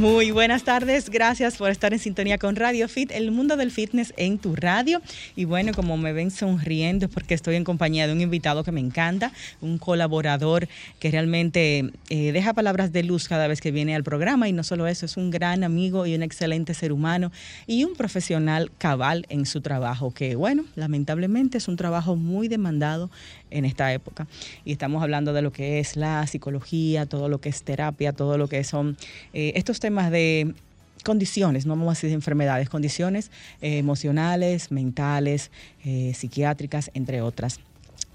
Muy buenas tardes, gracias por estar en sintonía con Radio Fit, el mundo del fitness en tu radio. Y bueno, como me ven sonriendo es porque estoy en compañía de un invitado que me encanta, un colaborador que realmente eh, deja palabras de luz cada vez que viene al programa y no solo eso, es un gran amigo y un excelente ser humano y un profesional cabal en su trabajo, que bueno, lamentablemente es un trabajo muy demandado en esta época. Y estamos hablando de lo que es la psicología, todo lo que es terapia, todo lo que son eh, estos temas temas de condiciones, no vamos a decir enfermedades, condiciones eh, emocionales, mentales, eh, psiquiátricas, entre otras.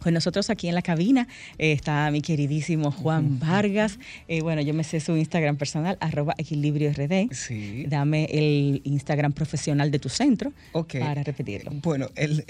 Pues nosotros aquí en la cabina eh, está mi queridísimo Juan Vargas. bueno, yo me sé su Instagram personal, arroba equilibrio RD. Sí. Dame el Instagram profesional de tu centro para repetirlo. Bueno, el...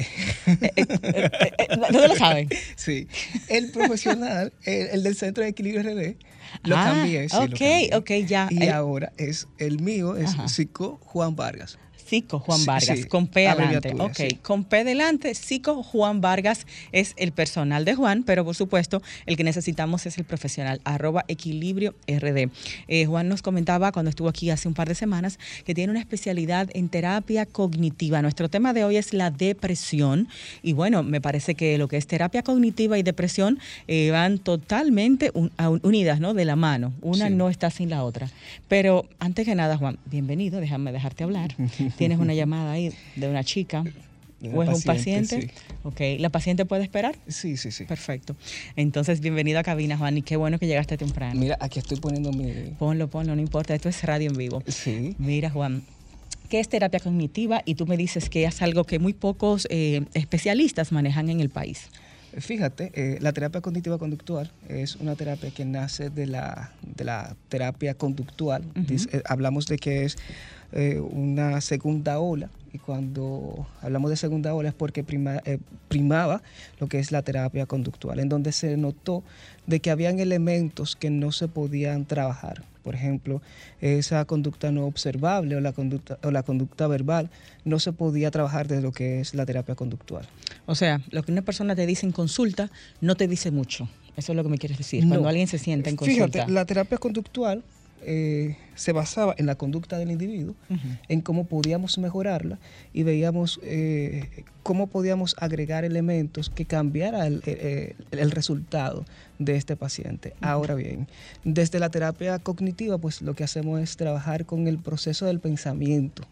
¿No lo saben? Sí. El profesional, el, del centro de equilibrio RD lo ah, cambié, sí. Ok, ok, ya. Y ahora es el mío, es Psico Juan Vargas. Cico Juan Vargas, con P adelante. Ok, con P delante, Cico Juan Vargas es el personal de Juan, pero por supuesto el que necesitamos es el profesional, arroba equilibrio RD. Eh, Juan nos comentaba cuando estuvo aquí hace un par de semanas que tiene una especialidad en terapia cognitiva. Nuestro tema de hoy es la depresión y bueno, me parece que lo que es terapia cognitiva y depresión eh, van totalmente unidas, ¿no? De la mano. Una no está sin la otra. Pero antes que nada, Juan, bienvenido, déjame dejarte hablar. tienes una llamada ahí de una chica o es un paciente. Ok, ¿la paciente puede esperar? Sí, sí, sí. Perfecto. Entonces, bienvenido a cabina, Juan, y qué bueno que llegaste temprano. Mira, aquí estoy poniendo mi... Ponlo, ponlo, no importa, esto es radio en vivo. Sí. Mira, Juan, ¿qué es terapia cognitiva? Y tú me dices que es algo que muy pocos eh, especialistas manejan en el país. Fíjate, eh, la terapia cognitiva conductual es una terapia que nace de la, de la terapia conductual. Eh, hablamos de que es eh, una segunda ola y cuando hablamos de segunda ola es porque primaba lo que es la terapia conductual, en donde se notó de que habían elementos que no se podían trabajar. Por ejemplo, esa conducta no observable o la conducta, o la conducta verbal no se podía trabajar desde lo que es la terapia conductual. O sea, lo que una persona te dice en consulta no te dice mucho. Eso es lo que me quieres decir. Cuando alguien se sienta en consulta. Fíjate, la terapia conductual eh, se basaba en la conducta del individuo, en cómo podíamos mejorarla y veíamos eh, cómo podíamos agregar elementos que cambiara el, eh, resultado de este paciente. Ahora bien, desde la terapia cognitiva, pues lo que hacemos es trabajar con el proceso del pensamiento,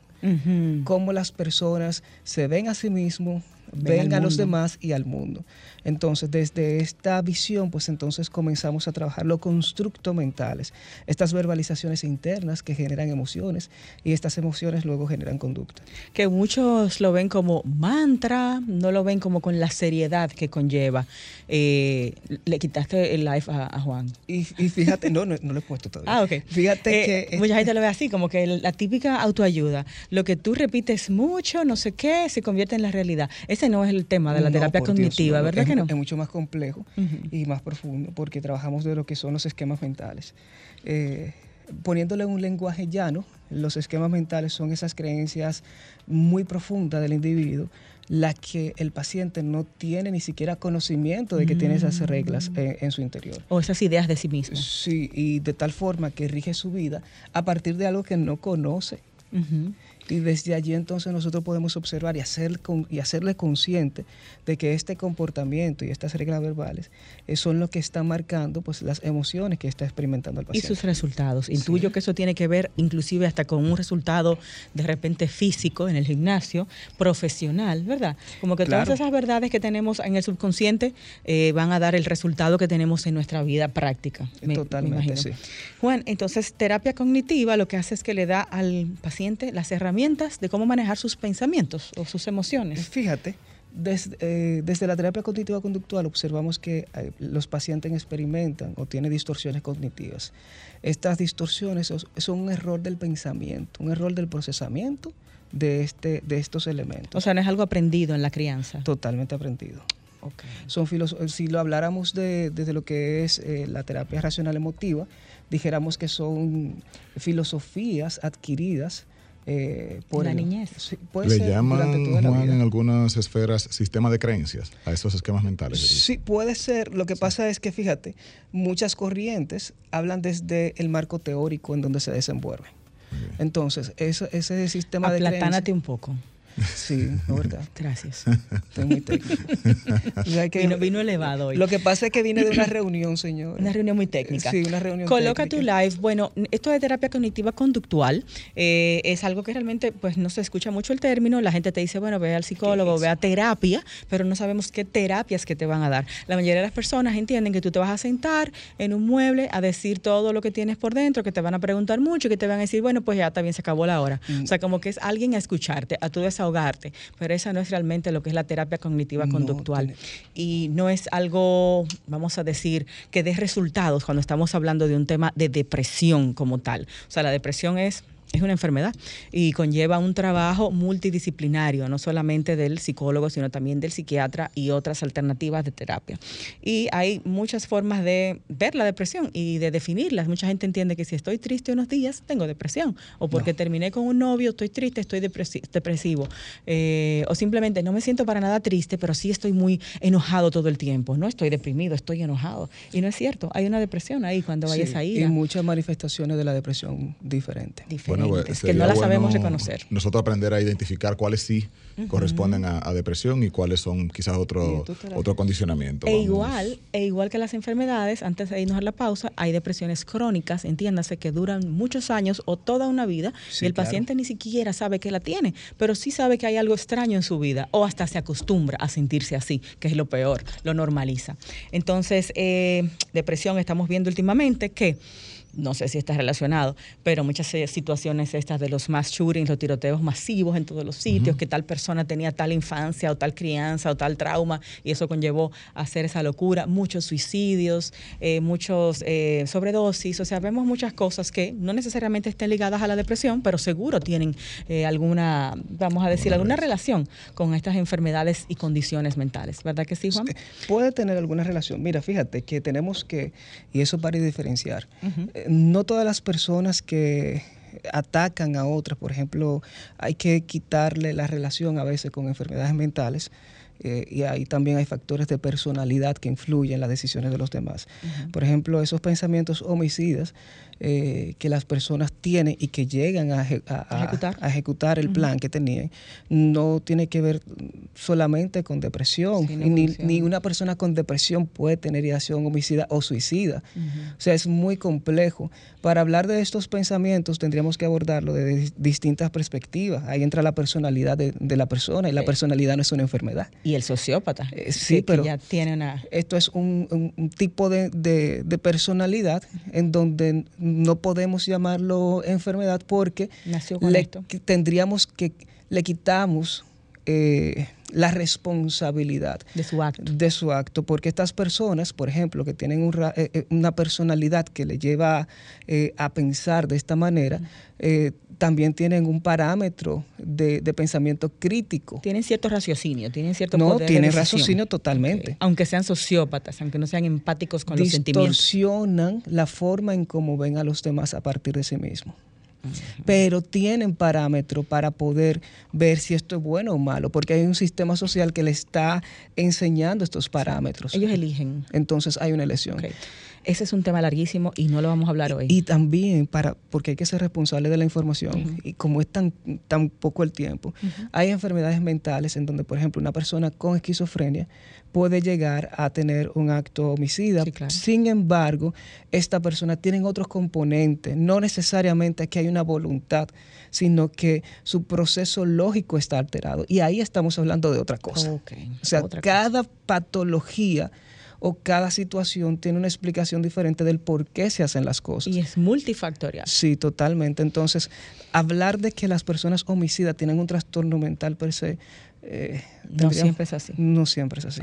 cómo las personas se ven a sí mismos, ven, a los demás y al mundo. Entonces, desde esta visión, pues entonces comenzamos a trabajar los constructos mentales, estas verbalizaciones internas que generan emociones y estas emociones luego generan conducta. Que muchos lo ven como mantra, no lo ven como con la seriedad que conlleva. Eh, le quitaste el live a, Juan. Y, fíjate, no, no, lo he puesto todavía. Ah, ok. Fíjate eh, que... Mucha gente lo ve así, como que la típica autoayuda. Lo que tú repites mucho, no sé qué, se convierte en la realidad. Ese no es el tema de la terapia cognitiva, ¿verdad que no? Es mucho más complejo y más profundo porque trabajamos de lo que son los esquemas mentales. Eh, poniéndole un lenguaje llano, los esquemas mentales son esas creencias muy profundas del individuo, las que el paciente no tiene ni siquiera conocimiento de que tiene esas mm. reglas eh, en su interior. O esas ideas de sí mismo. Sí, y de tal forma que rige su vida a partir de algo que no conoce. Y desde allí entonces nosotros podemos observar y, hacer, y hacerle consciente de que este comportamiento y estas reglas verbales eh, son lo que están marcando pues, las emociones que está experimentando el paciente. Y sus resultados. Intuyo que eso tiene que ver inclusive hasta con un resultado de repente físico en el gimnasio, profesional, ¿verdad? Como que todas esas verdades que tenemos en el subconsciente eh, van a dar el resultado que tenemos en nuestra vida práctica. Totalmente, sí. Juan, entonces terapia cognitiva lo que hace es que le da al paciente las herramientas de cómo manejar sus pensamientos o sus emociones. Fíjate, eh, desde, la terapia cognitiva conductual observamos que eh, los pacientes experimentan o tienen distorsiones cognitivas. Estas distorsiones son, un error del pensamiento, un error del procesamiento de, este, de estos elementos. O sea, no es algo aprendido en la crianza. Totalmente aprendido. Son si lo habláramos de, desde lo que es eh, la terapia racional emotiva, dijéramos que son filosofías adquiridas eh, por la niñez. Le llaman, Juan, en algunas esferas sistema de creencias a esos esquemas mentales. Sí, puede ser. Lo que pasa es que, fíjate, muchas corrientes hablan desde el marco teórico en donde se desenvuelven. Entonces, eso, ese sistema de Aplatánate un poco. Sí, verdad. Gracias. Estoy muy técnico. vino, vino, elevado hoy. Lo que pasa es que vine de una reunión, señor. Una reunión muy técnica. Sí, una reunión Coloca tu live. Bueno, esto de terapia cognitiva conductual eh, es algo que realmente pues no se escucha mucho el término. La gente te dice, bueno, ve al psicólogo, ve a terapia, pero no sabemos qué terapias que te van a dar. La mayoría de las personas entienden que tú te vas a sentar en un mueble a decir todo lo que tienes por dentro, que te van a preguntar mucho, que te van a decir, bueno, pues ya también se acabó la hora. Mm. O sea, como que es alguien a escucharte, a tu ahogarte, pero esa no es realmente lo que es la terapia cognitiva conductual. Y no es algo, vamos a decir, que dé resultados cuando estamos hablando de un tema de depresión como tal. O sea, la depresión es es una enfermedad y conlleva un trabajo multidisciplinario, no solamente del psicólogo, sino también del psiquiatra y otras alternativas de terapia. Y hay muchas formas de ver la depresión y de definirlas. Mucha gente entiende que si estoy triste unos días, tengo depresión, o porque terminé con un novio, estoy triste, estoy depresivo, eh, o simplemente no me siento para nada triste, pero sí estoy muy enojado todo el tiempo. No estoy deprimido, estoy enojado. Y no es cierto, hay una depresión ahí cuando vayas a ir. Y muchas manifestaciones de la depresión diferentes. Diferentes es que no la sabemos reconocer. Nosotros aprender a identificar cuáles sí corresponden a, depresión y cuáles son quizás otro, otro condicionamiento. E igual, e igual que las enfermedades, antes de irnos a la pausa, hay depresiones crónicas, entiéndase, que duran muchos años o toda una vida y el paciente ni siquiera sabe que la tiene, pero sí sabe que hay algo extraño en su vida o hasta se acostumbra a sentirse así, que es lo peor, lo normaliza. Entonces, eh, depresión estamos viendo últimamente que no sé si está relacionado, pero muchas eh, situaciones estas de los mass shootings, los tiroteos masivos en todos los sitios, que tal persona tenía tal infancia o tal crianza o tal trauma y eso conllevó a hacer esa locura, muchos suicidios, eh, muchos eh, sobredosis, o sea, vemos muchas cosas que no necesariamente estén ligadas a la depresión, pero seguro tienen alguna, vamos a decir, alguna relación con estas enfermedades y condiciones mentales, ¿verdad que sí, Juan? Puede tener alguna relación. Mira, fíjate que tenemos que, y eso para diferenciar, no todas las personas que atacan a otras, por ejemplo, hay que quitarle la relación a veces con enfermedades mentales. Eh, y ahí también hay factores de personalidad que influyen en las decisiones de los demás. Por ejemplo, esos pensamientos homicidas eh, que las personas tienen y que llegan a, ejecutar. el plan que tenían, no tiene que ver solamente con depresión. ni, una persona con depresión puede tener ideación homicida o suicida. O sea, es muy complejo. Para hablar de estos pensamientos tendríamos que abordarlo de distintas perspectivas. Ahí entra la personalidad de, la persona y la personalidad no es una enfermedad. Y el sociópata. Eh, sí, pero ya tiene una... esto es un, tipo de, de personalidad en donde no podemos llamarlo enfermedad porque le, tendríamos que, le quitamos eh, la responsabilidad de su acto. De su acto, porque estas personas, por ejemplo, que tienen eh, eh, una personalidad que le lleva a pensar de esta manera, también tienen un parámetro de, pensamiento crítico. Tienen cierto raciocinio, tienen cierto no, tienen raciocinio totalmente. Aunque sean sociópatas, aunque no sean empáticos con los sentimientos. Distorsionan la forma en cómo ven a los demás a partir de sí mismos pero tienen parámetros para poder ver si esto es bueno o malo, porque hay un sistema social que le está enseñando estos parámetros. Ellos eligen. Entonces hay una elección. Ese es un tema larguísimo y no lo vamos a hablar hoy. Y también para, porque hay que ser responsable de la información, y como es tan, tan poco el tiempo, hay enfermedades mentales en donde, por ejemplo, una persona con esquizofrenia puede llegar a tener un acto homicida. Sin embargo, esta persona tiene otros componentes, no necesariamente que hay una voluntad, sino que su proceso lógico está alterado. Y ahí estamos hablando de otra cosa. O sea, cada patología o cada situación tiene una explicación diferente del por qué se hacen las cosas. Y es multifactorial. Sí, totalmente. Entonces, hablar de que las personas homicidas tienen un trastorno mental per se eh, no siempre es así. No siempre es así.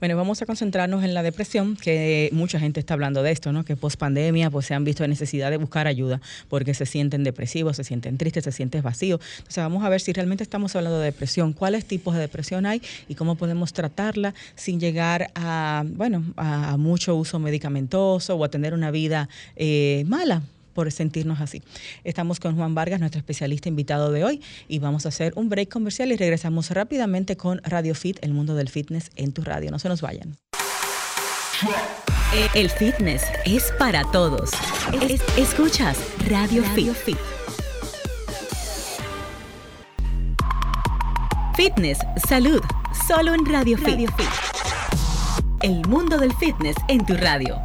Bueno, vamos a concentrarnos en la depresión, que mucha gente está hablando de esto, ¿no? Que post pandemia pues se han visto en necesidad de buscar ayuda porque se sienten depresivos, se sienten tristes, se sienten vacíos. Entonces vamos a ver si realmente estamos hablando de depresión, cuáles tipos de depresión hay y cómo podemos tratarla sin llegar a, bueno, a mucho uso medicamentoso o a tener una vida eh, mala por sentirnos así. Estamos con Juan Vargas, nuestro especialista invitado de hoy, y vamos a hacer un break comercial y regresamos rápidamente con Radio Fit, el mundo del fitness en tu radio. No se nos vayan. El fitness es para todos. Escuchas Radio, radio Fit. Fitness, salud, solo en Radio, radio Fit. El mundo del fitness en tu radio.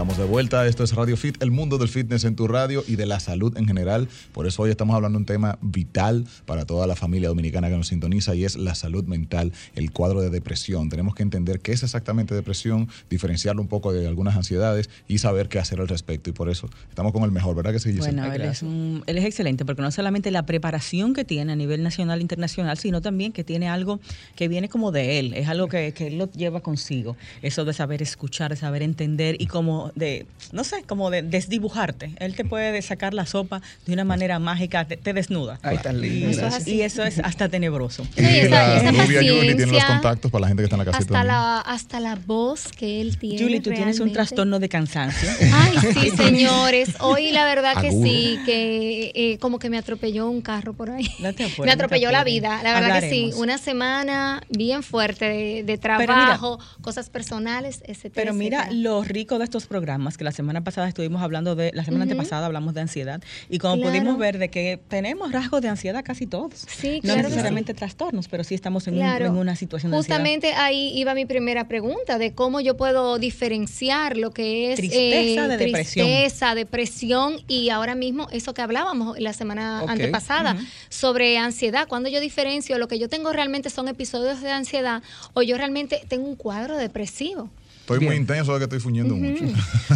Estamos de vuelta, esto es Radio Fit, el mundo del fitness en tu radio y de la salud en general. Por eso hoy estamos hablando de un tema vital para toda la familia dominicana que nos sintoniza y es la salud mental, el cuadro de depresión. Tenemos que entender qué es exactamente depresión, diferenciarlo un poco de algunas ansiedades y saber qué hacer al respecto. Y por eso estamos con el mejor, ¿verdad que sí, Bueno, él es, él es excelente porque no solamente la preparación que tiene a nivel nacional e internacional, sino también que tiene algo que viene como de él, es algo que, que él lo lleva consigo. Eso de saber escuchar, de saber entender y cómo de, no sé, como de desdibujarte. Él te puede sacar la sopa de una manera mágica, te, desnuda. Ay, tan lindo. Y eso, es hasta tenebroso. y esa, tiene los contactos para la gente que está en la casita. Hasta la, hasta la voz que él tiene. Julie, tú tienes un trastorno de cansancio. Ay, sí, señores. Hoy la verdad que sí, que eh, como que me atropelló un carro por ahí. me atropelló la vida. La verdad que sí. Una semana bien fuerte de, trabajo, cosas personales, etc. Pero mira lo rico de estos programas programas que la semana pasada estuvimos hablando de, la semana antepasada hablamos de ansiedad y como pudimos ver de que tenemos rasgos de ansiedad casi todos. Sí, no necesariamente trastornos, pero sí estamos en, una situación de Justamente ahí iba mi primera pregunta de cómo yo puedo diferenciar lo que es tristeza, de depresión. Tristeza, depresión y ahora mismo eso que hablábamos la semana antepasada sobre ansiedad. Cuando yo diferencio lo que yo tengo realmente son episodios de ansiedad o yo realmente tengo un cuadro depresivo. Estoy muy intenso de que estoy fuñendo mucho.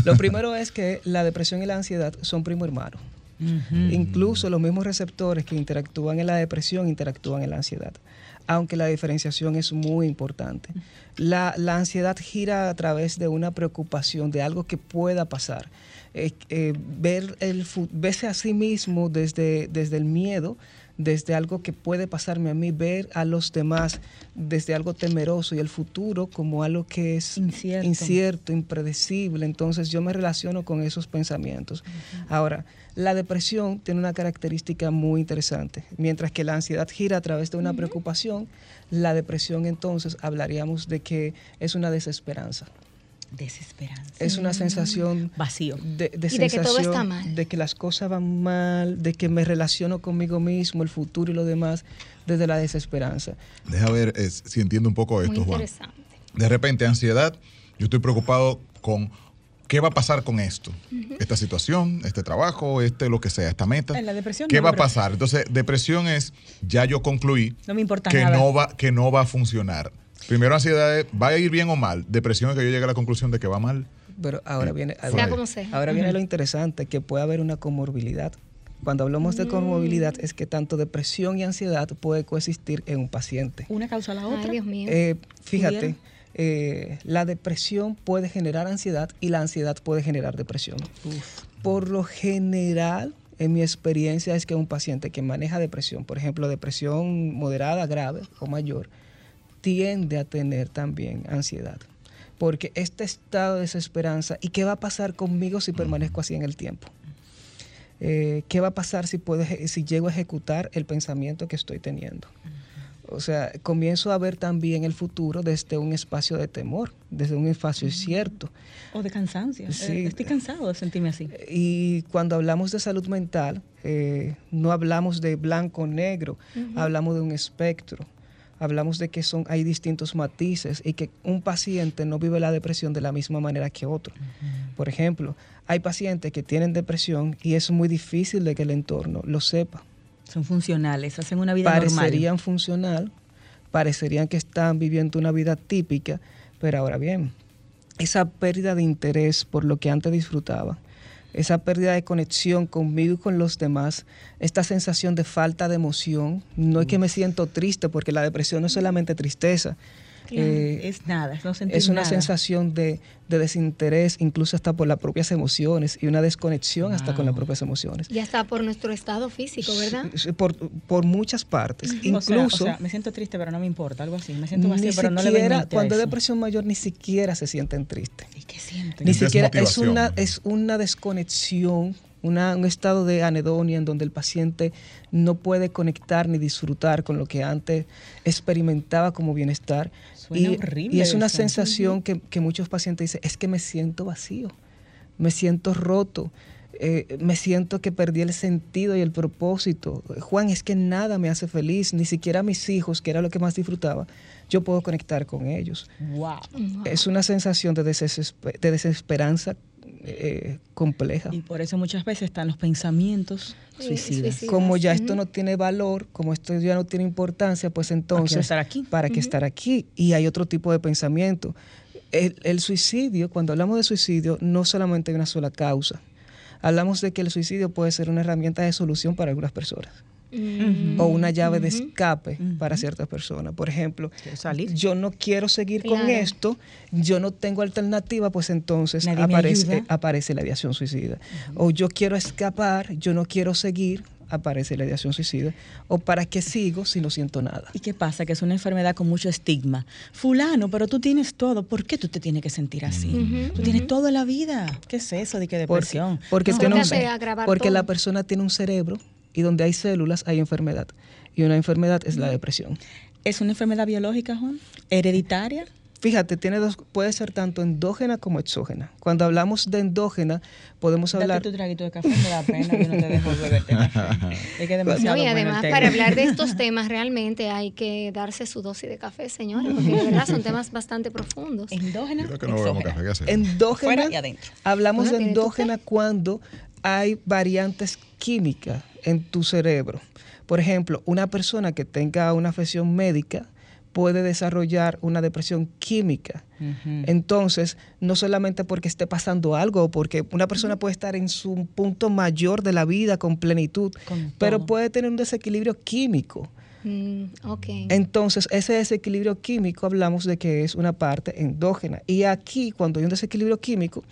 Lo primero es que la depresión y la ansiedad son primo hermano. Incluso los mismos receptores que interactúan en la depresión interactúan en la ansiedad, aunque la diferenciación es muy importante. La, ansiedad gira a través de una preocupación, de algo que pueda pasar. Eh, eh, ver el, verse a sí mismo desde, desde el miedo, desde algo que puede pasarme a mí, ver a los demás desde algo temeroso y el futuro como algo que es incierto, impredecible. Entonces yo me relaciono con esos pensamientos. Ahora, la depresión tiene una característica muy interesante. Mientras que la ansiedad gira a través de una preocupación, la depresión entonces hablaríamos de que es una desesperanza desesperanza. Es una sensación vacío. De, de que todo está mal. De que las cosas van mal, de que me relaciono conmigo mismo, el futuro y lo demás, desde la desesperanza. Deja ver si entiendo un poco esto, Juan. De repente, ansiedad, yo estoy preocupado con qué va a pasar con esto, esta situación, este trabajo, este lo que sea, esta meta. En la depresión. ¿Qué va a pasar? Entonces, depresión es, ya yo concluí no me importa que, nada. No va, que no va a funcionar Primero ansiedad es, ¿va a ir bien o mal? Depresión es que yo llegue a la conclusión de que va mal. Pero ahora viene, ahora, viene lo interesante, que puede haber una comorbilidad. Cuando hablamos de comorbilidad es que tanto depresión y ansiedad puede coexistir en un paciente. ¿Una causa a la otra? Dios mío. Eh, fíjate, eh, la depresión puede generar ansiedad y la ansiedad puede generar depresión. Por lo general, en mi experiencia es que un paciente que maneja depresión, por ejemplo, depresión moderada, grave o mayor, tiende a tener también ansiedad. Porque este estado de desesperanza, ¿y qué va a pasar conmigo si permanezco así en el tiempo? Eh, ¿Qué va a pasar si, puedo, si llego a ejecutar el pensamiento que estoy teniendo? O sea, comienzo a ver también el futuro desde un espacio de temor, desde un espacio incierto. O de cansancio. Eh, estoy cansado de sentirme así. Y cuando hablamos de salud mental, eh, no hablamos de blanco negro, hablamos de un espectro hablamos de que son, hay distintos matices y que un paciente no vive la depresión de la misma manera que otro. Por ejemplo, hay pacientes que tienen depresión y es muy difícil de que el entorno lo sepa. Son funcionales, hacen una vida normal. Parecerían funcional, parecerían que están viviendo una vida típica, pero ahora bien, esa pérdida de interés por lo que antes disfrutaba, esa pérdida de conexión conmigo y con los demás, esta sensación de falta de emoción. No es que me siento triste, porque la depresión no es solamente tristeza, eh, es nada, no Es una sensación de, desinterés, incluso hasta por las propias emociones y una desconexión hasta con las propias emociones. Y hasta por nuestro estado físico, ¿verdad? Por, por muchas partes. Incluso. me siento triste, pero no me importa, algo así. Me siento vacío, pero no le Cuando hay depresión mayor, ni siquiera se sienten tristes. ¿Y qué sienten? Ni siquiera. Es una, es una desconexión un estado de anedonia en donde el paciente no puede conectar ni disfrutar con lo que antes experimentaba como bienestar. y, horrible y es una sensación que, muchos pacientes dicen, es que me siento vacío, me siento roto. eh, me siento que perdí el sentido y el propósito. Juan, es que nada me hace feliz, ni siquiera mis hijos, que era lo que más disfrutaba, yo puedo conectar con ellos. Wow. Es una sensación de, de desesperanza eh, compleja. Y por eso muchas veces están los pensamientos suicidas. Como ya esto no tiene valor, como esto ya no tiene importancia, pues entonces... estar aquí? ¿Para qué estar aquí? Y hay otro tipo de pensamiento. El, el suicidio, cuando hablamos de suicidio, no solamente hay una sola causa. Hablamos de que el suicidio puede ser una herramienta de solución para algunas personas o una llave de escape para ciertas personas. Por ejemplo, yo no quiero seguir con esto, yo no tengo alternativa, pues entonces aparece, aparece la ideación suicida. O yo quiero escapar, yo no quiero seguir, aparece la ideación suicida. O para qué sigo si no siento nada. ¿Y qué pasa? Que es una enfermedad con mucho estigma. Fulano, pero tú tienes todo. ¿Por qué tú te tienes que sentir así? tú tienes todo en la vida. ¿Qué es eso de que depresión? Porque, porque la persona tiene un cerebro y donde hay células hay enfermedad. Y una enfermedad es la depresión. ¿Es una enfermedad biológica, Juan? ¿Hereditaria? Fíjate, tiene dos, puede ser tanto endógena como exógena. Cuando hablamos de endógena, podemos hablar. Date tu traguito de café, me da pena que no te dejo beberte café. Es que demasiado no, y además, para hablar de estos temas, realmente hay que darse su dosis de café, señores, porque de verdad son temas bastante profundos. Endógena. Creo que no bebemos café, ¿qué Endógena. y adentro. Hablamos de endógena cuando hay variantes químicas en tu cerebro. Por ejemplo, una persona que tenga una afección médica puede desarrollar una depresión química. Entonces, no solamente porque esté pasando algo, porque una persona puede estar en su punto mayor de la vida con plenitud, pero puede tener un desequilibrio químico. Mm, Entonces, ese desequilibrio químico hablamos de que es una parte endógena. Y aquí, cuando hay un desequilibrio químico,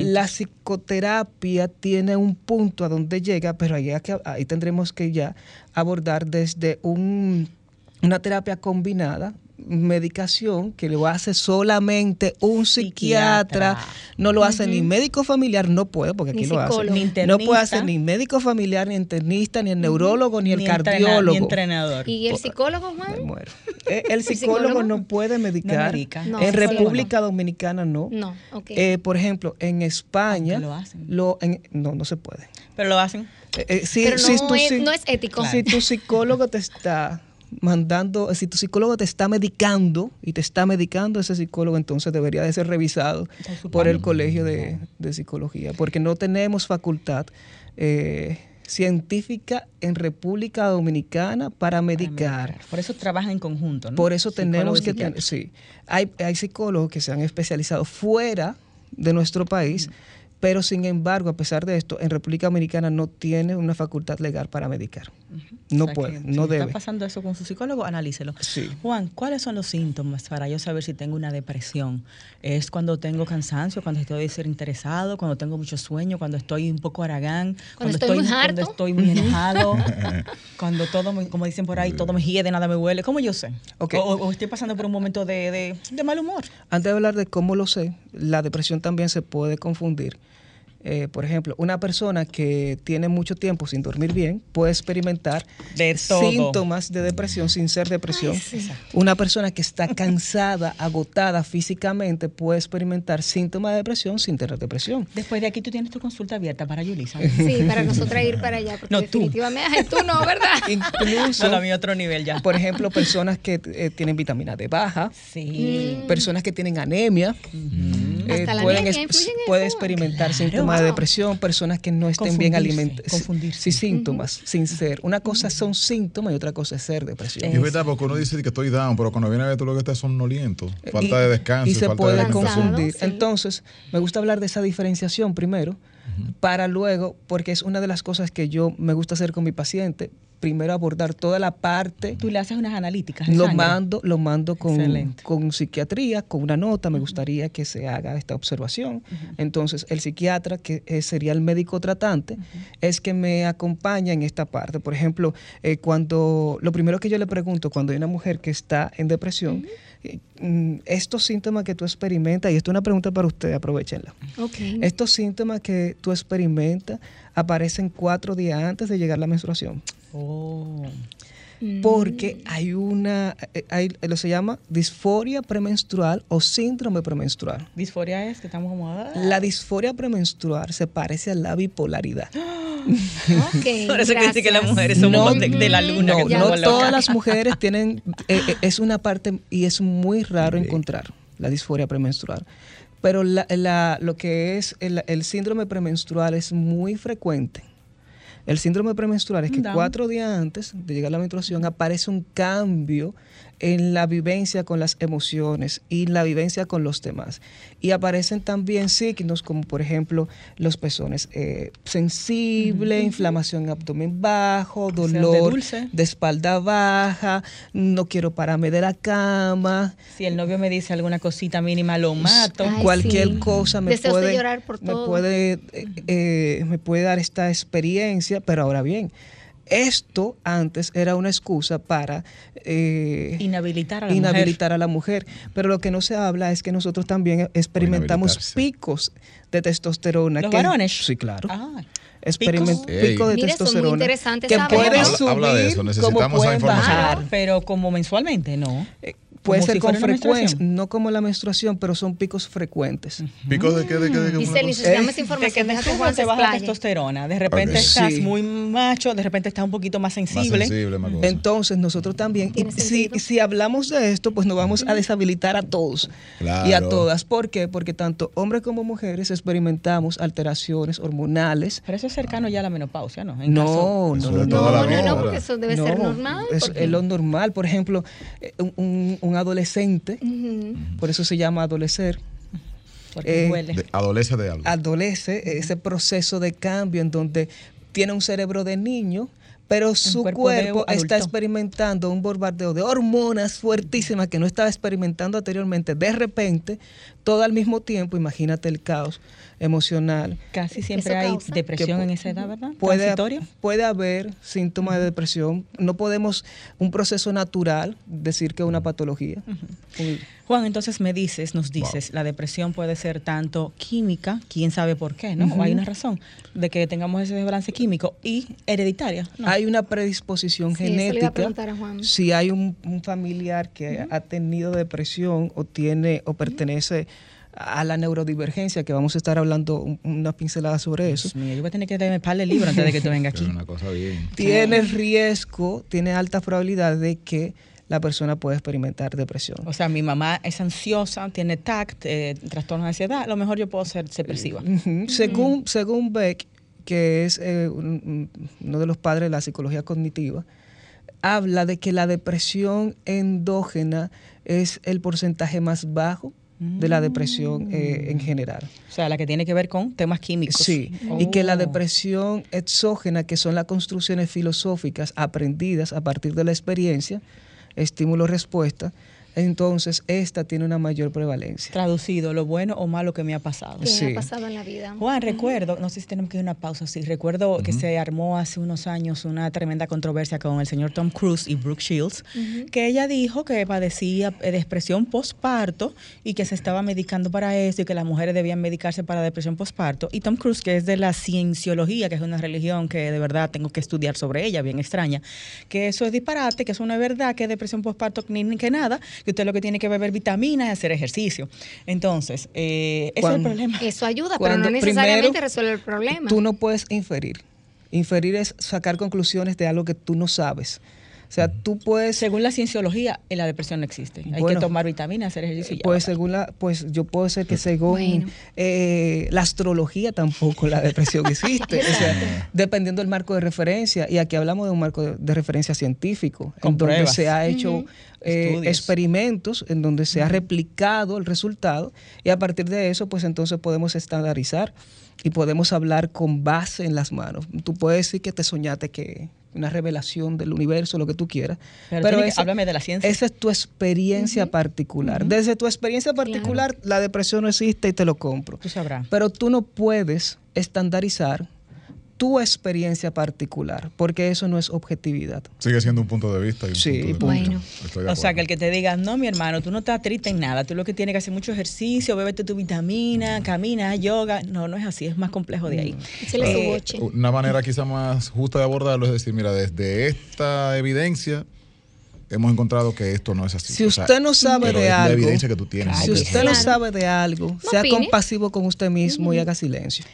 la psicoterapia tiene un punto a donde llega, pero ahí, ahí tendremos que ya abordar desde un, una terapia combinada medicación que lo hace solamente un psiquiatra, no lo hace ni médico familiar, no puede, porque aquí lo hace. no puede hacer ni médico familiar, ni internista, ni el neurólogo, ni, el cardiólogo. Ni entrenador. ¿Y el psicólogo, Juan? Eh, el, psicólogo no puede medicar. en República Dominicana no. No, eh, por ejemplo, en España lo hacen. Lo, no, no se puede. Pero lo hacen. Eh, Pero no, es, no es ético. Si tu psicólogo te está mandando, si tu psicólogo te está medicando y te está medicando, ese psicólogo entonces debería de ser revisado por el Colegio de, Psicología, porque no tenemos facultad eh, científica en República Dominicana para medicar. Por eso trabajan en conjunto, ¿no? Por eso tenemos que tener, sí, hay, hay psicólogos que se han especializado fuera de nuestro país. Pero sin embargo, a pesar de esto, en República Dominicana no tiene una facultad legal para medicar. No puede, no debe. está pasando eso con su psicólogo, analícelo. Juan, ¿cuáles son los síntomas para yo saber si tengo una depresión? ¿Es cuando tengo cansancio, cuando estoy interesado, cuando tengo mucho sueño, cuando estoy un poco aragán, cuando, estoy, muy cuando estoy muy enojado, cuando todo, como dicen por ahí, todo me hiede, nada me huele? ¿Cómo yo sé? O, estoy pasando por un momento de mal humor. Antes de hablar de cómo lo sé, la depresión también se puede confundir eh, por ejemplo, una persona que tiene mucho tiempo sin dormir bien puede experimentar síntomas de depresión sin ser depresión. una persona que está cansada, agotada físicamente puede experimentar síntomas de depresión sin tener depresión. Después de aquí tú tienes tu consulta abierta para Yulisa. Sí, para nosotras ir para allá, porque definitivamente tú. no, ¿verdad? Incluso, no, mi otro nivel ya. Por ejemplo, personas que eh, tienen vitamina D baja, sí. personas que tienen anemia, eh, pueden, puede experimentar síntomas de depresión, personas que no estén bien alimentadas. Confundirse. Sí, síntomas, sin ser. Una cosa son síntomas y otra cosa es ser depresión. Es verdad, porque uno dice que estoy down, pero cuando viene a ver tú lo que estás somnoliento, falta de descanso. Y se puede confundir. Entonces, me gusta hablar de esa diferenciación primero, para luego, porque es una de las cosas que yo me gusta hacer con mi paciente, primero abordar toda la parte. Tú le haces unas analíticas. Lo mando, lo mando con, con, psiquiatría, con una nota. Me gustaría que se haga esta observación. Entonces, el psiquiatra, que sería el médico tratante, es que me acompaña en esta parte. Por ejemplo, eh, cuando lo primero que yo le pregunto cuando hay una mujer que está en depresión, eh, estos síntomas que tú experimentas, y esto es una pregunta para usted, aprovechenla. Estos síntomas que tú experimentas aparecen cuatro días antes de llegar la menstruación. Oh. porque mm. hay una, eh, hay, lo se llama disforia premenstrual o síndrome premenstrual. ¿Disforia es que estamos como... Ah. La disforia premenstrual se parece a la bipolaridad. Okay, Por eso que dice que las mujeres somos de, la luna. No, no todas las mujeres tienen, eh, eh, es una parte y es muy raro encontrar la disforia premenstrual. Pero la, lo que es el, el síndrome premenstrual es muy frecuente el síndrome premenstrual es que cuatro días antes de llegar a la menstruación aparece un cambio en la vivencia con las emociones y la vivencia con los demás. Y aparecen también signos como por ejemplo los pezones eh, sensible, inflamación en abdomen bajo, dolor de, espalda baja, no quiero pararme de la cama. Si el novio me dice alguna cosita mínima lo mato. Cualquier cosa me puede, me puede, eh, eh, me puede dar esta experiencia, pero ahora bien, esto antes era una excusa para eh, inhabilitar, a la, inhabilitar mujer. a la mujer. Pero lo que no se habla es que nosotros también experimentamos picos de testosterona. ¿Los varones? Sí, claro. Ah, Experiment, pico de testosterona. que puede subir, habla de eso. Necesitamos esa información. pero como mensualmente, no. Eh, Puede ser con frecuencia, no como la menstruación, pero son picos frecuentes. ¿Picos de qué? ¿De qué? De qué Dice, necesitamos información. De que de te baja testosterona. De repente estás muy macho, de repente estás un poquito más sensible. Entonces, nosotros también, si, si hablamos de esto, pues nos vamos a deshabilitar a todos y a todas. ¿Por qué? Porque tanto hombres como mujeres experimentamos alteraciones hormonales. Pero eso es cercano ya a la menopausia, ¿no? no, no, no, no, no, porque eso debe ser normal. Es, lo normal. Por ejemplo, eh, un adolescente, por eso se llama adolecer. Eh, adolece de algo. Adolece ese proceso de cambio en donde tiene un cerebro de niño, pero su cuerpo, está experimentando un bombardeo de hormonas fuertísimas que no estaba experimentando anteriormente. De repente, todo al mismo tiempo, imagínate el caos emocional. Casi siempre hay depresión en esa edad, ¿verdad? Puede, puede haber síntomas de depresión. No podemos, un proceso natural, decir que es una patología. Juan, entonces me dices, nos dices, la depresión puede ser tanto química, quién sabe por qué, ¿no? hay una razón de que tengamos ese desbalance químico y hereditaria. Hay una predisposición genética. Si hay un, familiar que ha tenido depresión o tiene o pertenece a la neurodivergencia, que vamos a estar hablando una pincelada sobre eso. yo voy a tener que darme par de libro antes de que tú vengas aquí. una cosa bien. Tiene riesgo, tiene alta probabilidad de que la persona pueda experimentar depresión. O sea, mi mamá es ansiosa, tiene TAC, eh, trastorno de ansiedad, a lo mejor yo puedo ser depresiva. según, según Beck, que es eh, uno de los padres de la psicología cognitiva, habla de que la depresión endógena es el porcentaje más bajo de la depresión eh, en general. O sea, la que tiene que ver con temas químicos. Sí, y que la oh. depresión exógena, que son las construcciones filosóficas aprendidas a partir de la experiencia, estímulo-respuesta, entonces esta tiene una mayor prevalencia. Traducido, lo bueno o malo que me ha pasado. ¿Qué me ha pasado en la vida? Juan, recuerdo, no sé si tenemos que ir a una pausa, sí, recuerdo que se armó hace unos años una tremenda controversia con el señor Tom Cruise y Brooke Shields, que ella dijo que padecía de expresión postparto y que se estaba medicando para eso y que las mujeres debían medicarse para depresión postparto. Y Tom Cruise, que es de la cienciología, que es una religión que de verdad tengo que estudiar sobre ella, bien extraña, que eso es disparate, que eso no es verdad, que depresión postparto ni, ni que nada, que usted lo que tiene que beber vitaminas y hacer ejercicio. Entonces, eh, ese es el problema. Eso ayuda, pero no necesariamente resuelve el problema. Tú no puedes inferir. Inferir es sacar conclusiones de algo que tú no sabes. O sea, tú puedes... Según la cienciología, la depresión no existe. Hay que tomar vitaminas, hacer ejercicio. pues según la, pues yo puedo ser que según eh, la astrología tampoco la depresión existe. o sea, dependiendo del marco de referencia. Y aquí hablamos de un marco de, referencia científico, en donde se ha hecho eh, experimentos, en donde se ha replicado el resultado. Y a partir de eso, pues entonces podemos estandarizar y podemos hablar con base en las manos. Tú puedes decir que te soñaste que una revelación del universo, lo que tú quieras. Pero, háblame de la ciencia. Esa es tu experiencia particular. Desde tu experiencia particular, la depresión no existe y te lo compro. Tú sabrás. Pero tú no puedes estandarizar tu experiencia particular, porque eso no es objetividad. Sigue siendo un punto de vista. Y un sí, punto o sea, que el que te diga, no, mi hermano, tú no estás triste en nada, tú lo que tienes que hacer mucho ejercicio, bébete tu vitamina, camina, yoga. No, no es así, es más complejo de ahí. Eh, una manera quizá más justa de abordarlo es decir, mira, desde esta evidencia hemos encontrado que esto no es así. Si usted no sabe de algo, evidencia que tú tienes. Si usted no sabe de algo, sea compasivo con usted mismo y haga silencio.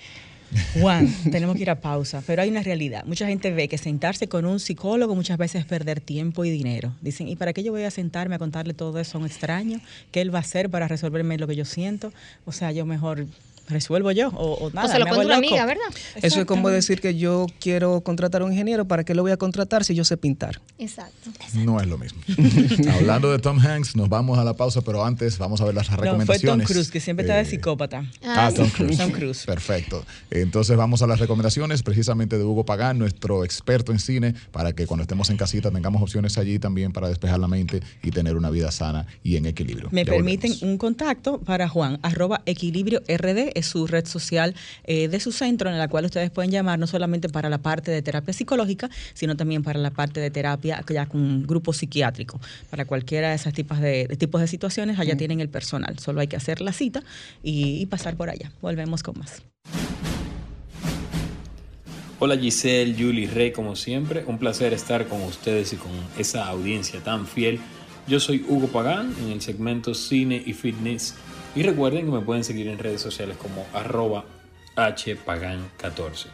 Juan, tenemos que ir a pausa, pero hay una realidad. Mucha gente ve que sentarse con un psicólogo muchas veces es perder tiempo y dinero. Dicen, ¿y para qué yo voy a sentarme a contarle todo eso a un extraño? ¿Qué él va a hacer para resolverme lo que yo siento? O sea, yo mejor resuelvo yo o, nada. O se lo cuento una amiga, ¿verdad? Eso es como decir que yo quiero contratar a un ingeniero, ¿para qué lo voy a contratar si yo sé pintar? Exacto. No es lo mismo. Hablando de Tom Hanks, nos vamos a la pausa, pero antes vamos a ver las recomendaciones. fue Tom Cruise, que siempre está de eh, psicópata. Ah, ah Tom, Cruise. Tom Cruise. Perfecto. Entonces vamos a las recomendaciones precisamente de Hugo Pagán, nuestro experto en cine, para que cuando estemos en casita tengamos opciones allí también para despejar la mente y tener una vida sana y en equilibrio. Me permiten un contacto para Juan, arroba equilibrio RD, es su red social eh, de su centro, en la cual ustedes pueden llamar no solamente para la parte de terapia psicológica, sino también para la parte de terapia ya con un grupo psiquiátrico. Para cualquiera de esos tipos de, tipos de situaciones, allá mm. tienen el personal. Solo hay que hacer la cita y, y pasar por allá. Volvemos con más. Hola Giselle, Julie, Rey, como siempre, un placer estar con ustedes y con esa audiencia tan fiel. Yo soy Hugo Pagán en el segmento Cine y Fitness y recuerden que me pueden seguir en redes sociales como arroba hpagan14.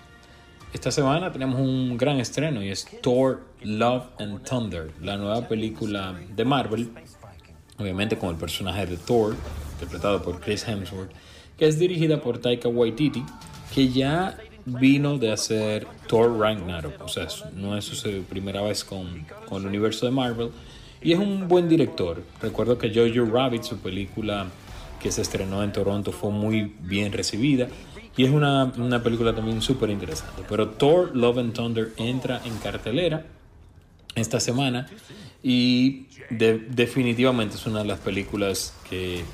Esta semana tenemos un gran estreno y es Thor, Love and Thunder, la nueva película de Marvel, obviamente con el personaje de Thor, interpretado por Chris Hemsworth, que es dirigida por Taika Waititi, que ya vino de hacer Thor Ragnarok, o sea, no es su primera vez con, con el universo de Marvel, y es un buen director. Recuerdo que Jojo Rabbit, su película que se estrenó en Toronto fue muy bien recibida y es una, película también súper interesante. Pero Thor Love and Thunder entra en cartelera esta semana y definitivamente es una de las películas que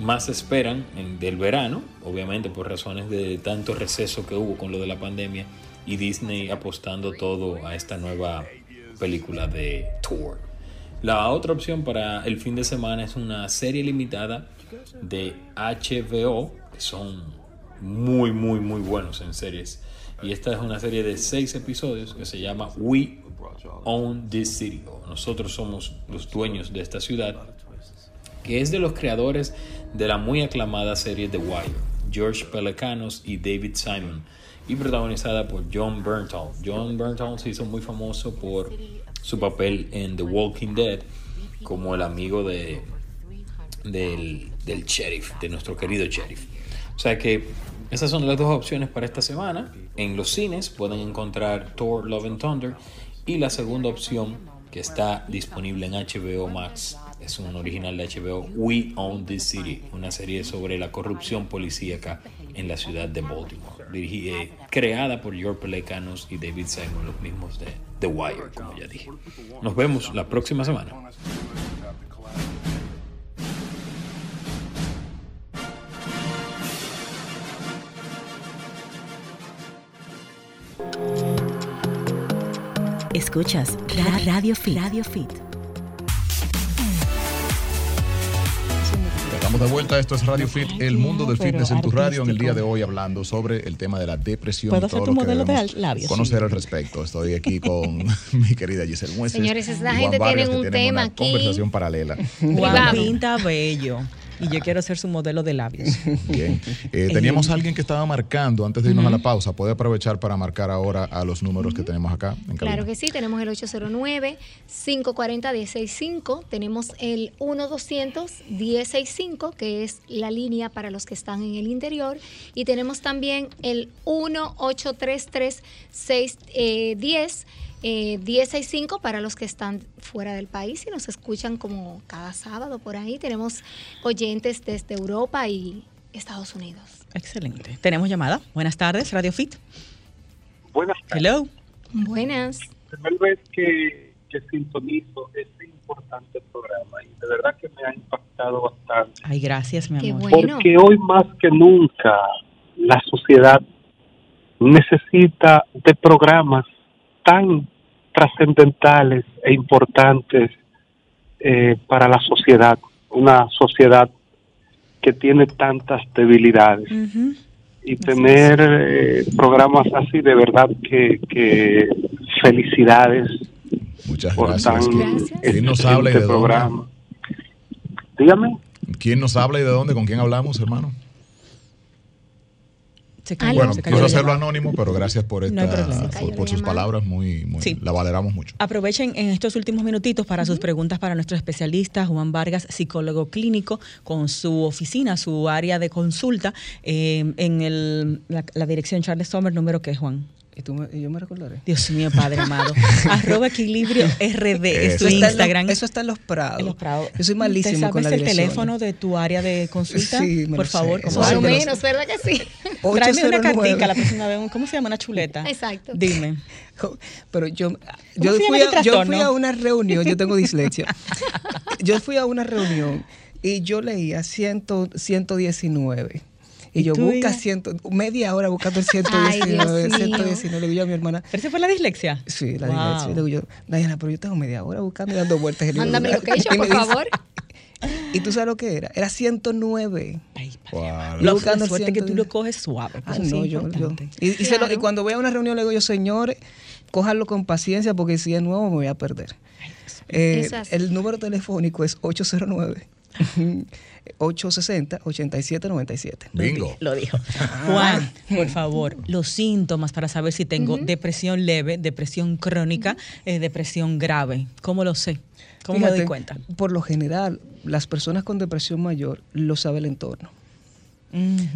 más esperan del verano, obviamente por razones de tanto receso que hubo con lo de la pandemia y Disney apostando todo a esta nueva película de Thor. La otra opción para el fin de semana es una serie limitada de HBO, que son muy, muy, muy buenos en series. Y esta es una serie de seis episodios que se llama We Own This City, nosotros somos los dueños de esta ciudad, que es de los creadores de la muy aclamada serie The Wire, George Pelecanos y David Simon, y protagonizada por John Bernthal. John Bernthal se hizo muy famoso por su papel en The Walking Dead como el amigo de del, del sheriff, de nuestro querido sheriff. O sea que esas son las dos opciones para esta semana. En los cines pueden encontrar Thor Love and Thunder y la segunda opción que está disponible en HBO Max es un original de HBO, We Own This City, una serie sobre la corrupción policíaca en la ciudad de Baltimore, dirigida, creada por George Pelecanos y David Simon, los mismos de The Wire, como ya dije. Nos vemos la próxima semana. Escuchas Radio Fit. Radio Fit. Estamos de vuelta, esto es Radio Fit, el mundo del fitness en tu radio, en el día de hoy hablando sobre el tema de la depresión. ¿Puedo hacer tu modelo de labios? Conocer al respecto. Estoy aquí con mi querida Giselle Mueces. Señores, esa gente tiene un tema una conversación paralela. Juan pinta bello. Y yo quiero ser su modelo de labios. Bien. Eh, teníamos a alguien que estaba marcando antes de irnos a la pausa. ¿Puede aprovechar para marcar ahora a los números que tenemos acá? claro que sí. Tenemos el 809-540-165. Tenemos el 1-200-165, que es la línea para los que están en el interior. Y tenemos también el 1-833-610 eh, 1065 para los que están fuera del país y nos escuchan como cada sábado por ahí. Tenemos oyentes desde Europa y Estados Unidos. Excelente. Tenemos llamada. Buenas tardes, Radio Fit. Buenas tardes. Hello. Buenas. Primera vez que, que sintonizo este importante programa y de verdad que me ha impactado bastante. Ay, gracias, mi amor. Porque hoy más que nunca la sociedad necesita de programas tan trascendentales e importantes eh, para la sociedad, una sociedad que tiene tantas debilidades. Y tener eh, programas así, de verdad que, felicidades. Muchas gracias. ¿Quién, nos habla y de programa. Dígame. ¿Quién nos habla y de dónde? ¿Con quién hablamos, hermano? Se bueno, quiero hacerlo anónimo, pero gracias por esta, por, sus palabras, muy, la valeramos mucho. Aprovechen en estos últimos minutitos para sus preguntas para nuestro especialista Juan Vargas, psicólogo clínico, con su oficina, su área de consulta eh, en el, la, dirección Charles Sommer, número que Juan. ¿Y, tú yo me recordaré. Dios mío, Padre amado. Arroba equilibrio RD es su Instagram. eso está en los Prados. En los Prados. Yo soy malísimo con la el teléfono de tu área de consulta? Sí, Por favor. Más o menos, ¿verdad que sí? Tráeme una cartica la próxima vez. ¿Cómo se llama? Una chuleta. Exacto. Dime. Pero yo, yo, fui a, yo fui a una reunión, yo tengo dislexia. yo fui a una reunión y yo leía 100, 119 y, yo busca ciento, media hora buscando el 119, 119. Le digo yo a mi hermana. ¿Pero ese fue la dislexia? Sí, la dislexia. Le digo yo, Diana, pero yo tengo media hora buscando y dando vueltas. En Mándame location, por favor. ¿Y tú sabes lo que era? Era 109. Ay, wow. Lo buscando suerte que tú lo coges suave. Ah, no, yo, yo, Y, y, se lo, y, cuando voy a una reunión le digo yo, señores, cójanlo con paciencia porque si es nuevo me voy a perder. Eh, el número telefónico es 809 860-8797. Bingo. Lo dijo. Juan, por favor, los síntomas para saber si tengo depresión leve, depresión crónica, eh, depresión grave. ¿Cómo lo sé? ¿Cómo me doy cuenta? Por lo general, las personas con depresión mayor lo sabe el entorno.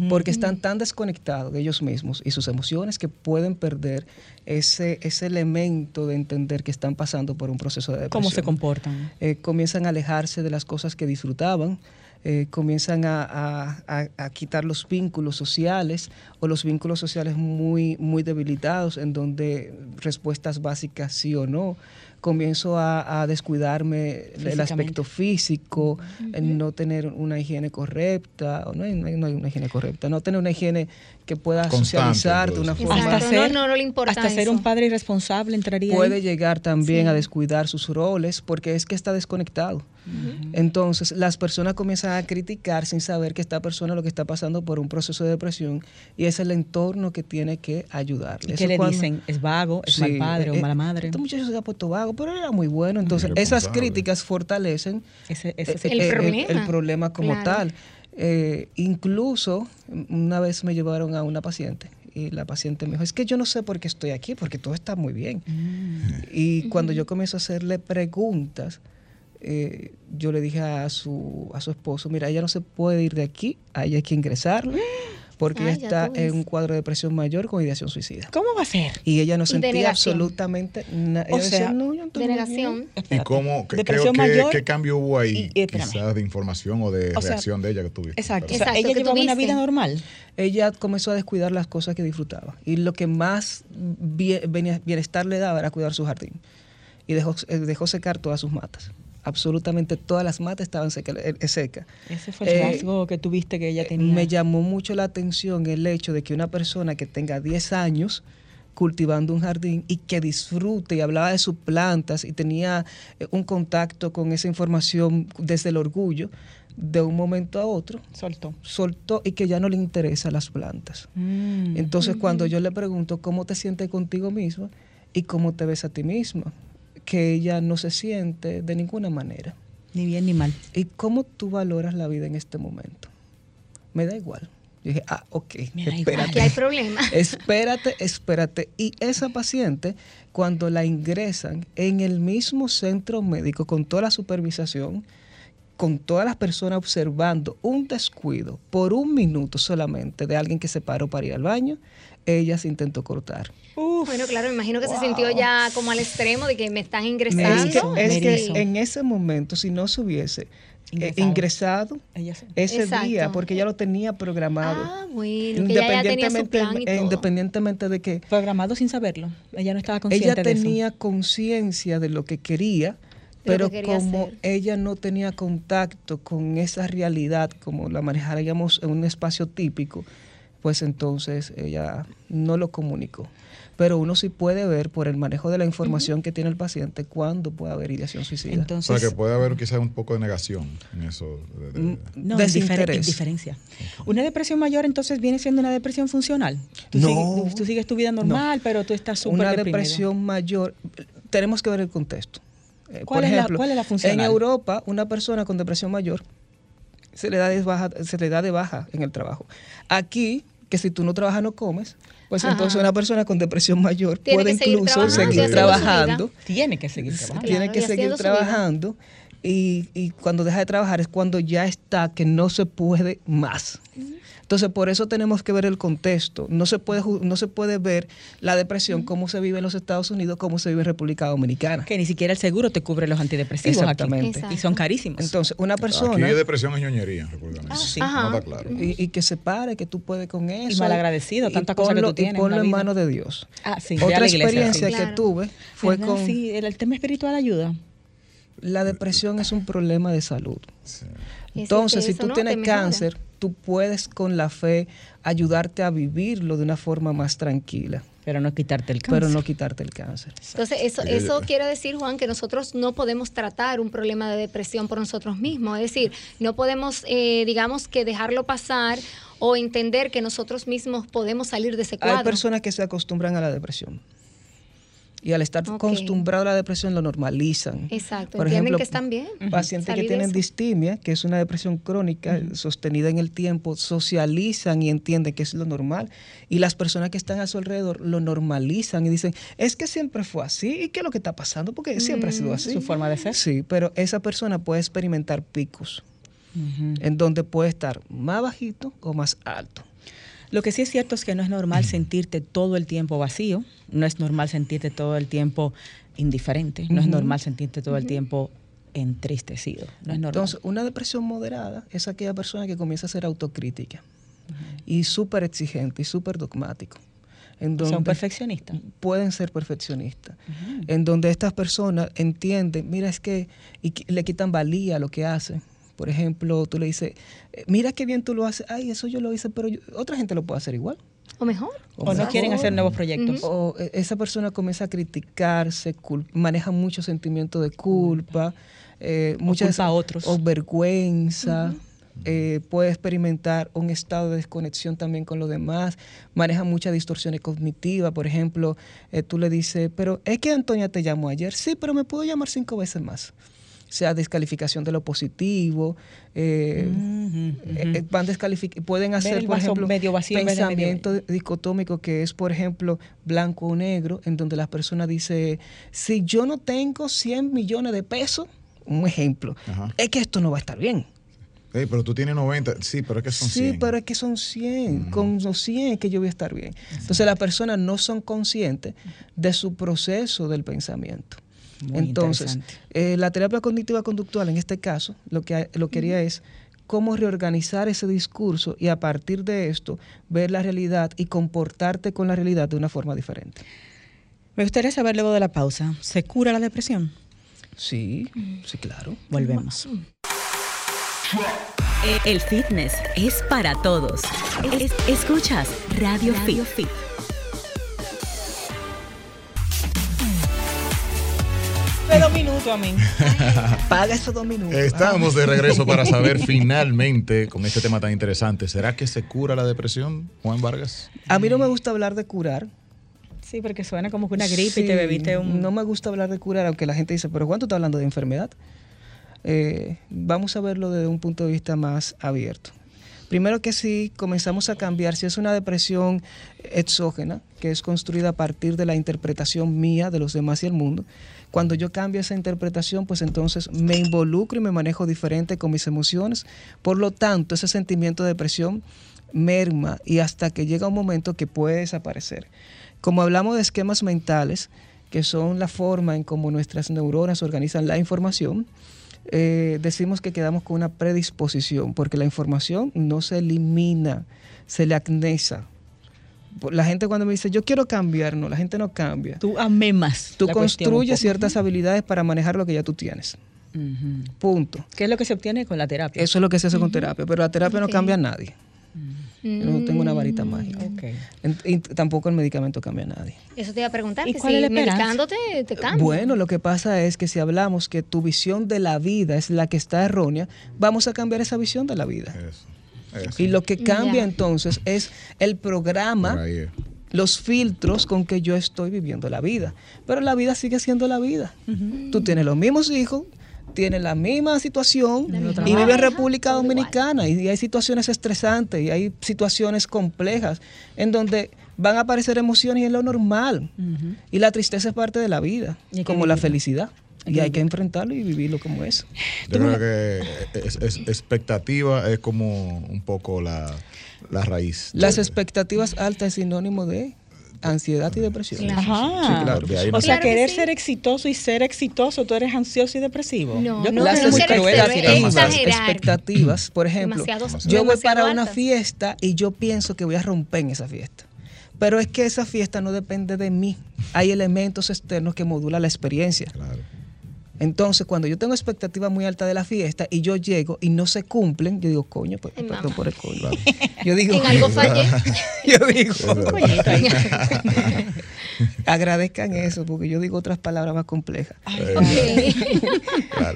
Porque están tan desconectados de ellos mismos y sus emociones que pueden perder ese, ese elemento de entender que están pasando por un proceso de depresión. ¿Cómo se comportan? Eh, comienzan a alejarse de las cosas que disfrutaban, eh, comienzan a, quitar los vínculos sociales o los vínculos sociales muy, muy debilitados en donde respuestas básicas sí o no. Comienzo a, descuidarme el aspecto físico, no tener una higiene correcta, o no hay, no hay, una higiene correcta, no tener una higiene que pueda socializar de una forma... Hasta ser, no, no, le importa hasta ser un padre irresponsable entraría Puede llegar también a descuidar sus roles porque es que está desconectado. Entonces, las personas comienzan a criticar sin saber que esta persona lo que está pasando por un proceso de depresión y es el entorno que tiene que ayudarle. ¿Qué le dicen? ¿Es vago? ¿Es mal padre o eh, mala madre? Este muchacho se ha puesto vago, pero era muy bueno. Entonces, esas críticas fortalecen ese, ese, eh, el, problema. como tal. Eh, incluso, una vez me llevaron a una paciente y la paciente me dijo, es que yo no sé por qué estoy aquí, porque todo está muy bien. Mm. Y cuando yo comienzo a hacerle preguntas, eh, yo le dije a su, a su esposo, mira, ella no se puede ir de aquí, a ella hay que ingresarla. Porque ella está en un cuadro de depresión mayor con ideación suicida. ¿Cómo va a ser? Y ella no sentía absolutamente nada. O sea, no, denegación. ¿Y cómo, qué, qué, cambio hubo ahí? quizás de información o de reacción de ella que tuviste. Exacto. ella llevaba una vida normal. Ella comenzó a descuidar las cosas que disfrutaba. Y lo que más bienestar le daba era cuidar su jardín. Y dejó, eh, dejó secar todas sus matas absolutamente todas las matas estaban secas. Eh, Ese fue el eh, rasgo que tuviste que ella tenía. Me llamó mucho la atención el hecho de que una persona que tenga 10 años cultivando un jardín y que disfrute y hablaba de sus plantas y tenía eh, un contacto con esa información desde el orgullo, de un momento a otro soltó. Soltó y que ya no le interesan las plantas. Mm. Entonces, cuando yo le pregunto cómo te sientes contigo misma y cómo te ves a ti misma, que ella no se siente de ninguna manera. Ni bien ni mal. ¿Y cómo tú valoras la vida en este momento? Me da igual. Yo dije, ah, ok, espérate. Aquí hay problema. Espérate, espérate. Y esa paciente, cuando la ingresan en el mismo centro médico, con toda la supervisación, con todas las personas observando un descuido por un minuto solamente de alguien que se paró para ir al baño, ella se intentó cortar. bueno, claro, me imagino que se sintió ya como al extremo de que me están ingresando. Es que, en ese momento, si no se hubiese eh, ingresado, ese día, porque ella lo tenía programado. Ah, bueno, independientemente, independientemente de que... Programado sin saberlo, ella no estaba consciente Ella tenía conciencia de lo que quería, pero como ella no tenía contacto con esa realidad, como la manejaríamos en un espacio típico, pues entonces ella no lo comunicó pero uno sí puede ver por el manejo de la información que tiene el paciente cuándo puede haber ideación suicida. Entonces, o sea, que puede haber quizás un poco de negación en eso. De, mm, no, desinterés. diferencia. Una depresión mayor entonces viene siendo una depresión funcional. Tú no. Sigues, tú sigues tu vida normal, pero tú estás súper Una depresión mayor, tenemos que ver el contexto. Eh, ¿Cuál, es la, ¿Cuál es la función? En Europa, una persona con depresión mayor se le da de baja, se le da de baja en el trabajo. Aquí, que si tú no trabajas no comes, pues entonces una persona con depresión mayor puede incluso seguir trabajando. Tiene que seguir trabajando. Tiene que seguir trabajando. Y, y, cuando deja de trabajar es cuando ya está que no se puede más. Entonces, por eso tenemos que ver el contexto. No se puede, no se puede ver la depresión, cómo se vive en los Estados Unidos, cómo se vive en República Dominicana. Que ni siquiera el seguro te cubre los antidepresivos Exactamente. Y son carísimos. Entonces, una persona... Aquí hay depresión es ñoñería, ah, sí. No está claro. Y, que se pare, que tú puedes con eso. Y malagradecido, tantas cosas que tú tienes. Y ponlo en, manos de Dios. Ah, sí. Otra experiencia que tuve fue con... Sí, el, tema espiritual ayuda. La depresión es un problema de salud. Entonces, si tú tienes cáncer tú puedes con la fe ayudarte a vivirlo de una forma más tranquila. Pero no quitarte el cáncer. Pero no quitarte el cáncer. Entonces, eso, eso quiere decir, Juan, que nosotros no podemos tratar un problema de depresión por nosotros mismos. Es decir, no podemos, eh, digamos, que dejarlo pasar o entender que nosotros mismos podemos salir de ese cuadro. Hay personas que se acostumbran a la depresión y al estar acostumbrado a la depresión lo normalizan. Exacto, Por ejemplo, que están bien. Pacientes que tienen distimia, que es una depresión crónica sostenida en el tiempo, socializan y entienden que es lo normal. Y las personas que están a su alrededor lo normalizan y dicen, es que siempre fue así. ¿Y qué es lo que está pasando? Porque siempre ha sido así. Su forma de ser. Sí, pero esa persona puede experimentar picos, en donde puede estar más bajito o más alto. Lo que sí es cierto es que no es normal sentirte todo el tiempo vacío, no es normal sentirte todo el tiempo indiferente, no es normal sentirte todo el tiempo entristecido. No es normal. Entonces, una depresión moderada es aquella persona que comienza a ser autocrítica y súper exigente y súper dogmático. En donde ¿Son perfeccionistas? Pueden ser perfeccionistas. En donde estas personas entienden, mira, es que y le quitan valía a lo que hacen. Por ejemplo, tú le dices, eh, mira qué bien tú lo haces, ay, eso yo lo hice, pero otra gente lo puede hacer igual. O mejor. O, no quieren hacer nuevos proyectos. O eh, esa persona comienza a criticarse, maneja mucho sentimiento de culpa, eh, muchas, a otros. O vergüenza. puede experimentar un estado de desconexión también con los demás, maneja muchas distorsiones cognitivas, por ejemplo, tú le dices, pero es que Antonia te llamó ayer, sí, pero me pudo llamar cinco veces más sea descalificación de lo positivo, eh, eh, van pueden hacer, por ejemplo, medio vacío pensamiento dicotómico que es, por ejemplo, blanco o negro, en donde la persona dice, si yo no tengo 100 millones de pesos, un ejemplo, es que esto no va a estar bien. pero tú tienes 90, sí, pero es que son 100. Sí, pero es que son 100, con los 100 es que yo voy a estar bien. Entonces las personas no son conscientes de su proceso del pensamiento. Entonces, eh, la terapia cognitiva conductual en este caso lo que lo que haría es cómo reorganizar ese discurso y a partir de esto ver la realidad y comportarte con la realidad de una forma diferente. Me gustaría saber luego de la pausa, ¿se cura la depresión? Sí, sí, claro. Volvemos. El fitness es para todos. escuchas Radio, Radio Fit. Dos minutos a mí. Paga esos dos minutos. Estamos de regreso para saber finalmente, con este tema tan interesante, ¿será que se cura la depresión, Juan Vargas? A mí no me gusta hablar de curar. Sí, porque suena como que una gripe y te bebiste un... No me gusta hablar de curar, aunque la gente dice, pero Juan, tú estás hablando de enfermedad. Eh, vamos a verlo desde un punto de vista más abierto. Primero que si comenzamos a cambiar, si es una depresión exógena, que es construida a partir de la interpretación mía de los demás y el mundo, cuando yo cambio esa interpretación, pues entonces me involucro y me manejo diferente con mis emociones. Por lo tanto, ese sentimiento de depresión merma y hasta que llega un momento que puede desaparecer. Como hablamos de esquemas mentales, que son la forma en cómo nuestras neuronas organizan la información, eh, decimos que quedamos con una predisposición, porque la información no se elimina, se le acnesa la gente cuando me dice, yo quiero cambiar, no, la gente no cambia. Tú amemas. Tú construyes ciertas habilidades para manejar lo que ya tú tienes. Punto. ¿Qué es lo que se obtiene con la terapia? Eso es lo que se hace con terapia, pero la terapia no cambia a nadie. No tengo una varita mm, mágica. Y tampoco el medicamento cambia a nadie. Eso te iba a preguntar, ¿Y que cuál si medicándote te cambia. Bueno, lo que pasa es que si hablamos que tu visión de la vida es la que está errónea, vamos a cambiar esa visión de la vida. Y lo que cambia entonces es el programa los filtros con que yo estoy viviendo la vida. Pero la vida sigue siendo la vida. Tú tienes los mismos hijos, tienes la misma situación y vives en República Dominicana y hay situaciones estresantes y hay situaciones complejas en donde van a aparecer emociones y es lo normal. Y la tristeza es parte de la vida, como la felicidad. Y hay que enfrentarlo y vivirlo como eso. Yo creo que es, expectativa es como un poco la, raíz. Las expectativas altas es sinónimo de ansiedad y depresión. Ajá. o sea, querer ser exitoso y ser exitoso, tú eres ansioso y depresivo. No, yo no, las expectativas, por ejemplo, yo voy para una fiesta y yo pienso que voy a romper en esa fiesta. Pero es que esa fiesta no depende de mí. Hay elementos externos que modulan la experiencia. Claro. Entonces, cuando yo tengo expectativas muy altas de la fiesta y yo llego y no se cumplen, yo digo, coño, pues perdón por el coño. Yo digo, en algo fallé. yo digo, agradezcan eso, porque yo digo otras palabras más complejas.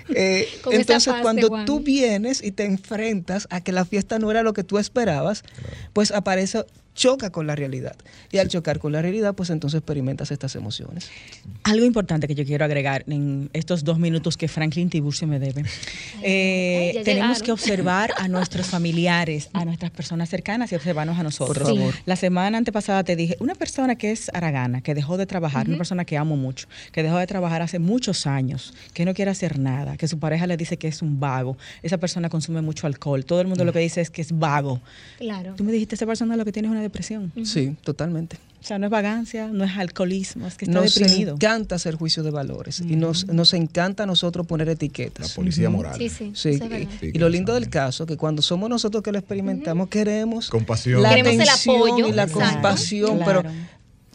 Eh, entonces, cuando tú vienes y te enfrentas a que la fiesta no era lo que tú esperabas, pues aparece choca con la realidad. Y al chocar con la realidad, pues entonces experimentas estas emociones. Algo importante que yo quiero agregar en estos dos minutos que Franklin Tiburcio me debe. Eh, tenemos que observar a nuestros familiares, a nuestras personas cercanas y observarnos a nosotros. Por favor. La semana antepasada te dije, una persona que es aragana, que dejó de trabajar, una persona que amo mucho, que dejó de trabajar hace muchos años, que no quiere hacer nada, que su pareja le dice que es un vago, esa persona consume mucho alcohol, todo el mundo lo que dice es que es vago. Claro. Tú me dijiste, esa persona lo que tiene es una depresión. Sí, totalmente. O sea, no es vagancia, no es alcoholismo, es que está nos deprimido. Nos encanta hacer juicio de valores y nos, nos encanta a nosotros poner etiquetas. La policía moral. Sí, sí. sí. y lo lindo del caso, que cuando somos nosotros que lo experimentamos, queremos compasión. la queremos el apoyo y la compasión, pero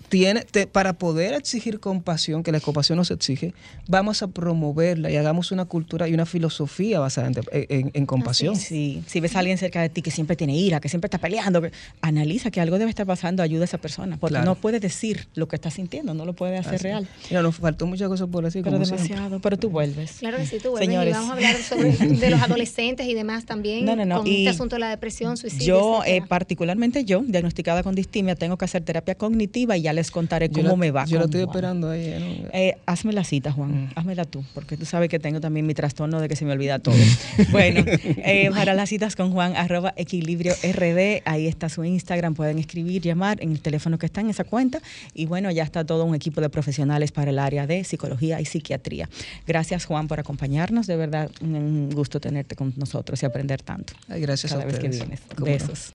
tiene, para poder exigir compasión, que la compasión nos exige, vamos a promoverla y hagamos una cultura y una filosofía basada en, compasión. Sí, si ves a alguien cerca de ti que siempre tiene ira, que siempre está peleando, analiza que algo debe estar pasando, ayuda a esa persona, porque no puede decir lo que está sintiendo, no lo puede hacer real. Mira, nos faltó muchas cosas por decir. Pero demasiado, pero tú vuelves. Claro que sí, tú vuelves. Señores. Y vamos a hablar sobre de los adolescentes y demás también, no, no, no. con este asunto de la depresión, suicidio. Yo, eh, particularmente yo, diagnosticada con distimia, tengo que hacer terapia cognitiva y ya les contaré cómo me va. Yo lo estoy esperando ahí. Eh, hazme la cita, Juan. Mm. Házmela tú, porque tú sabes que tengo también mi trastorno de que se me olvida todo. bueno, eh, para las citas con Juan, arroba equilibrio RD, ahí está su Instagram, pueden escribir, llamar en el teléfono que está en esa cuenta. Y bueno, ya está todo un equipo de profesionales para el área de psicología y psiquiatría. Gracias, Juan, por acompañarnos. De verdad, un gusto tenerte con nosotros y aprender tanto. gracias cada vez que vienes. Besos.